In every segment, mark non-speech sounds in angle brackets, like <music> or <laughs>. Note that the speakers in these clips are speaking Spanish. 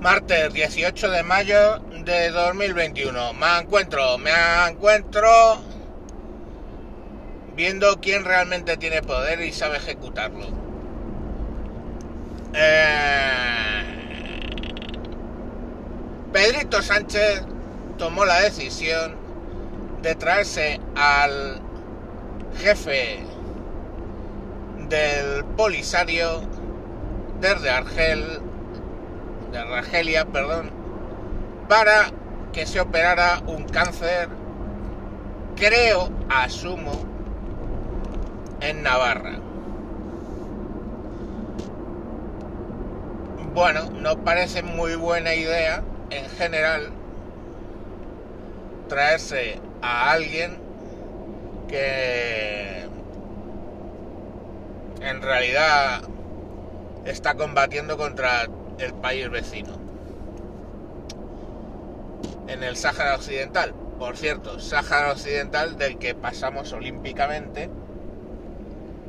Martes 18 de mayo de 2021. Me encuentro, me encuentro viendo quién realmente tiene poder y sabe ejecutarlo. Eh, Pedrito Sánchez tomó la decisión de traerse al jefe del Polisario desde Argel, de Argelia, perdón, para que se operara un cáncer, creo, asumo, en Navarra. Bueno, no parece muy buena idea en general traerse a alguien que en realidad está combatiendo contra el país vecino. En el Sáhara Occidental, por cierto, Sáhara Occidental del que pasamos olímpicamente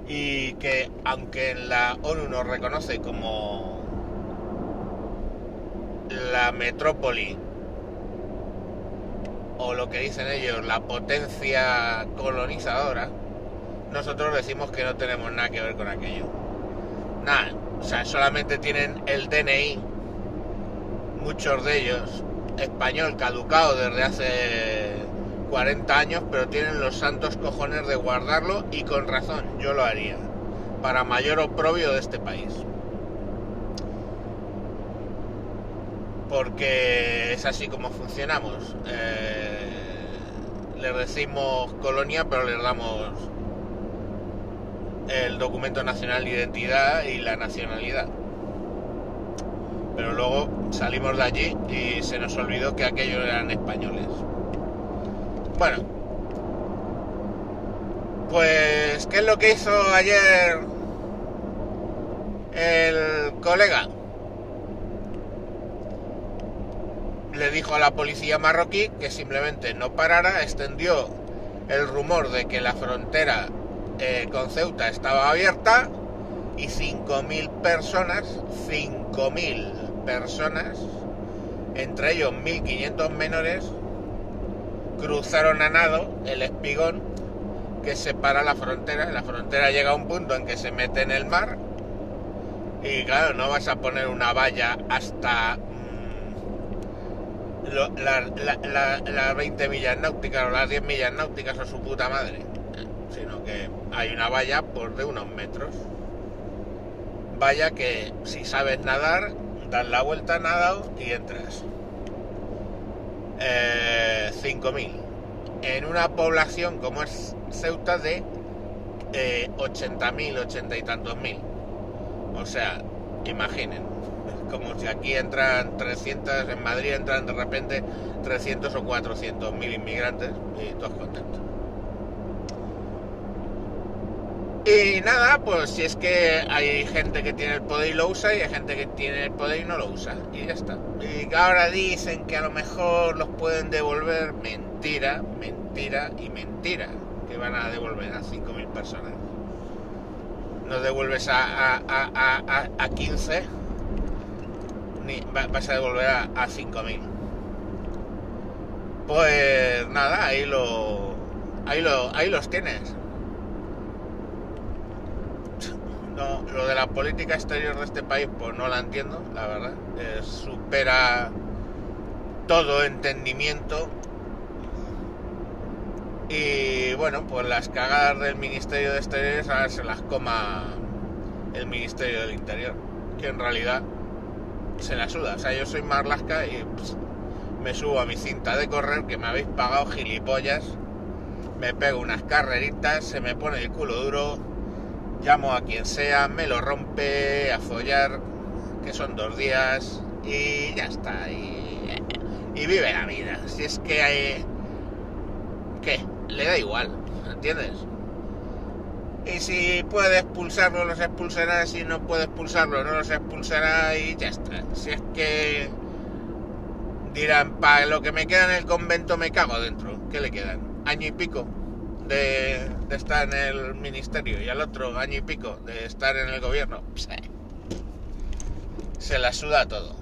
y que aunque la ONU nos reconoce como la metrópoli o lo que dicen ellos, la potencia colonizadora, nosotros decimos que no tenemos nada que ver con aquello. Nada, o sea, solamente tienen el DNI, muchos de ellos, español caducado desde hace 40 años, pero tienen los santos cojones de guardarlo y con razón, yo lo haría, para mayor oprobio de este país. Porque es así como funcionamos. Eh, les decimos colonia, pero les damos el documento nacional de identidad y la nacionalidad. Pero luego salimos de allí y se nos olvidó que aquellos eran españoles. Bueno, pues, ¿qué es lo que hizo ayer el colega? Le dijo a la policía marroquí que simplemente no parara, extendió el rumor de que la frontera eh, con Ceuta estaba abierta y 5.000 personas, 5.000 personas, entre ellos 1.500 menores, cruzaron a nado el espigón que separa la frontera. La frontera llega a un punto en que se mete en el mar y claro, no vas a poner una valla hasta las 20 millas náuticas o las 10 millas náuticas o su puta madre sino que hay una valla por de unos metros. Valla que si sabes nadar, das la vuelta nadado y entras. 5.000. Eh, en una población como es Ceuta de 80.000, eh, 80 y tantos mil. O sea, imaginen, como si aquí entran 300, en Madrid entran de repente 300 o 400 mil inmigrantes y todos contentos. Y nada, pues si es que hay gente que tiene el poder y lo usa y hay gente que tiene el poder y no lo usa. Y ya está. Y ahora dicen que a lo mejor los pueden devolver. Mentira, mentira y mentira. Que van a devolver a 5.000 personas. No devuelves a, a, a, 15, ni vas a devolver a, a 5.000. Pues nada, ahí lo, ahí lo, ahí los tienes. Lo de la política exterior de este país, pues no la entiendo, la verdad. supera todo entendimiento. Y bueno, pues las cagadas del Ministerio de Exteriores ahora se las coma el Ministerio del Interior, que en realidad se la suda. O sea, yo soy Marlasca y pues, me subo a mi cinta de correr que me habéis pagado gilipollas. Me pego unas carreritas, se me pone el culo duro, llamo a quien sea, me lo rompe a follar, que son dos días, y ya está. Y, vive la vida. Si es que hay... ¿Qué? Le da igual, ¿entiendes? Y si puede expulsarlo, los expulsará. Si no puede expulsarlo, no los expulsará y ya está. Si es que dirán, para lo que me queda en el convento me cago dentro. ¿Qué le quedan? Año y pico de, estar en el ministerio y al otro año y pico de estar en el gobierno, se la suda todo.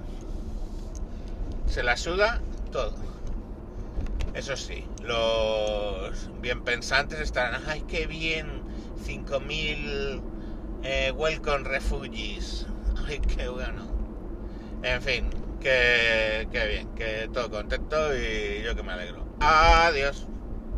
se la suda todo. Eso sí, los bien pensantes estarán, ay, qué bien, 5.000 eh, welcome refugees, <laughs> ay, qué bueno. En fin, que, que bien, que todo contento y yo que me alegro. Adiós.